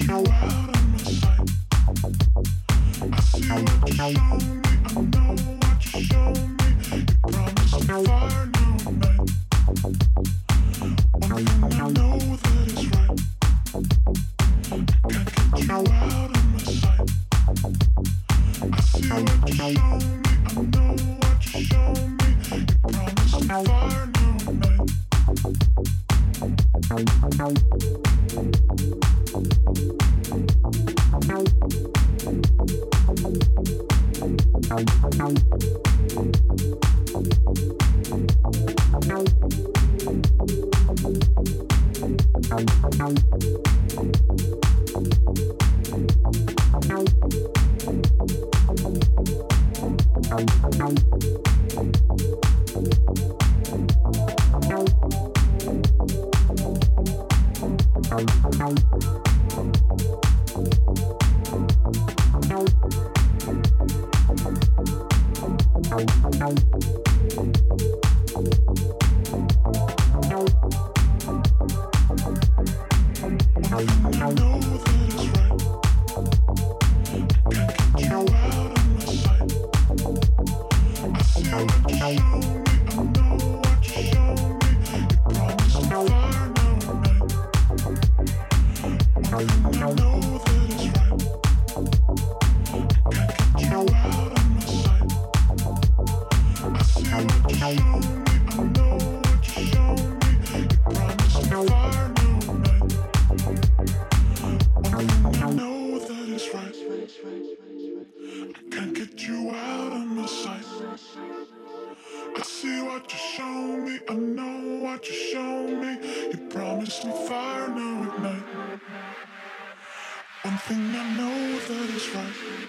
I Bye. I can't get you out of my sight. I see what you show me, I know what you show me. You promised me fire now at night. One thing I know that is right.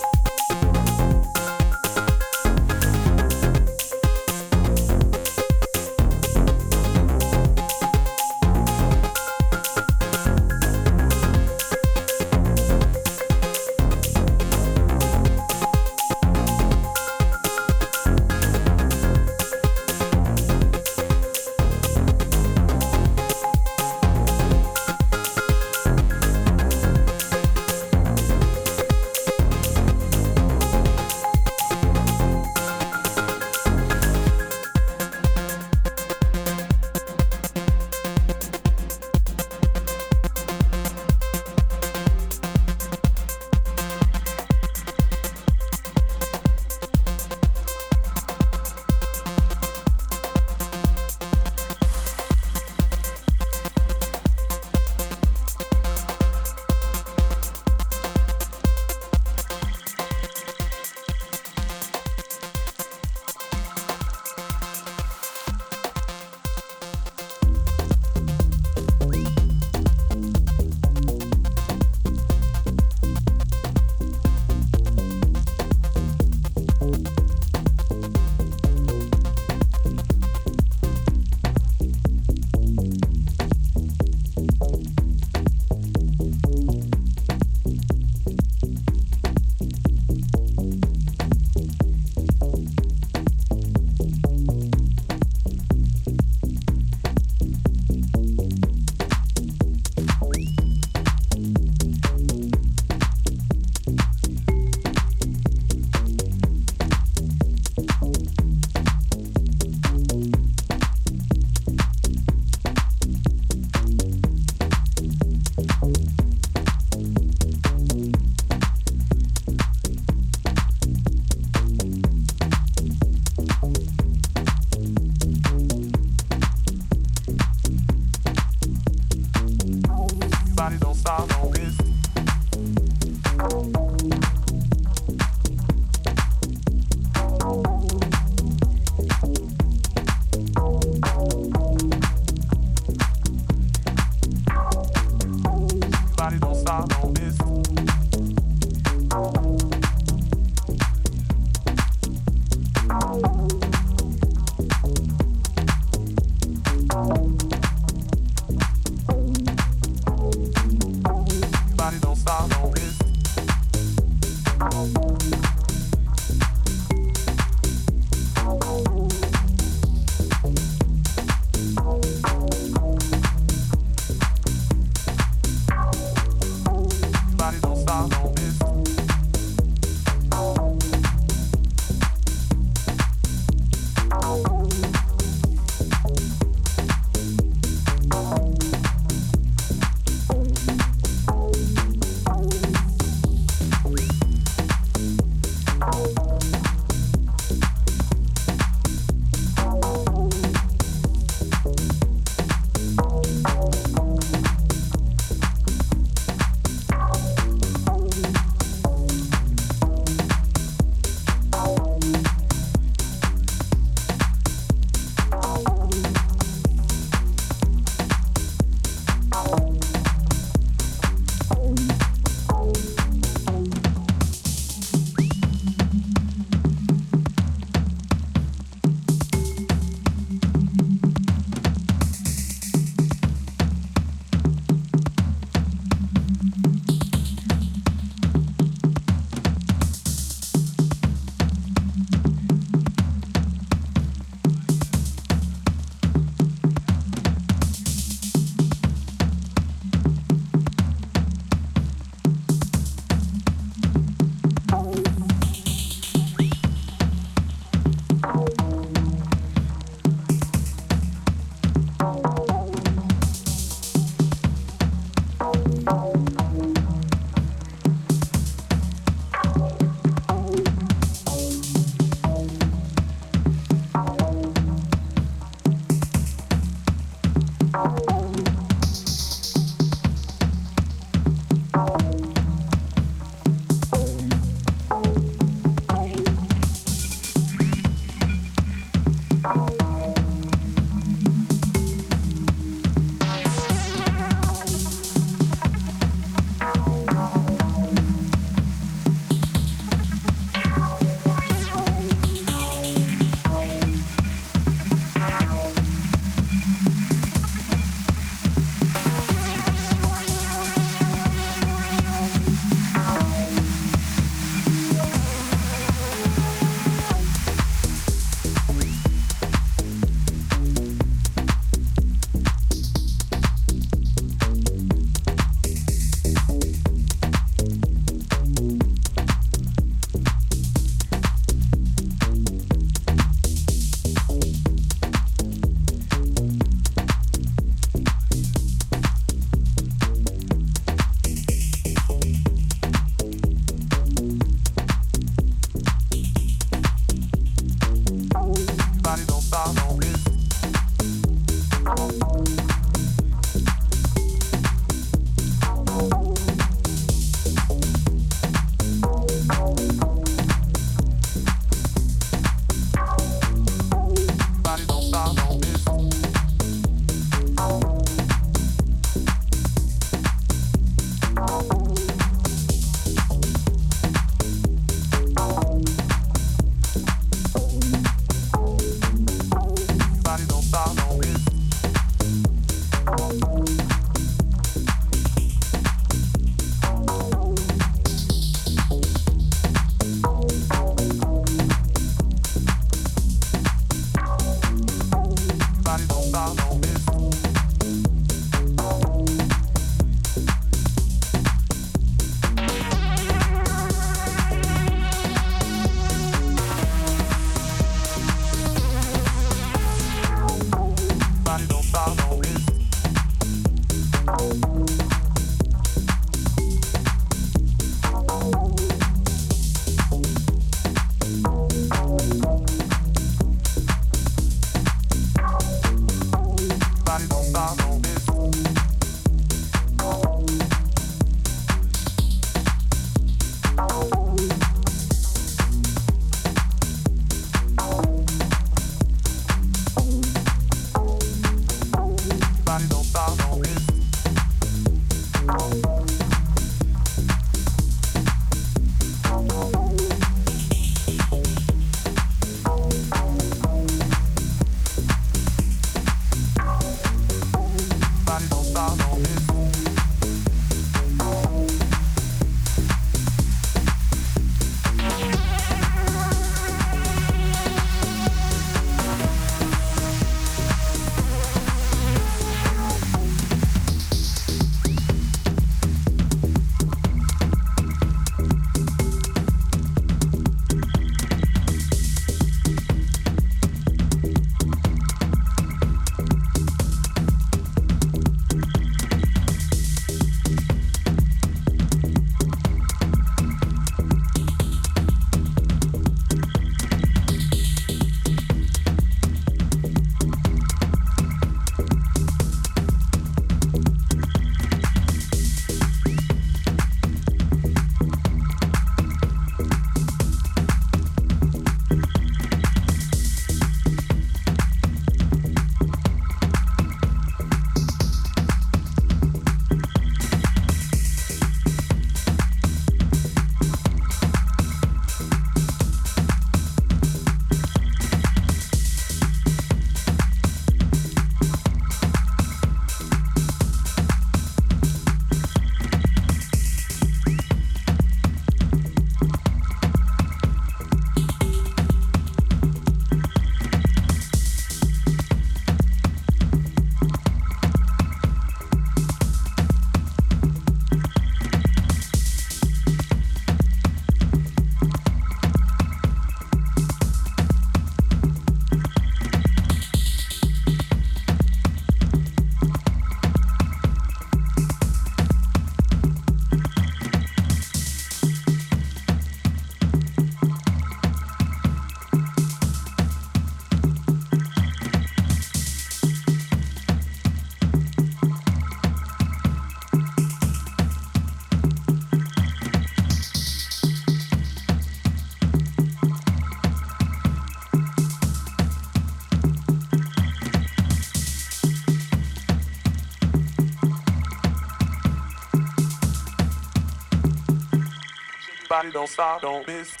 don't stop, don't miss.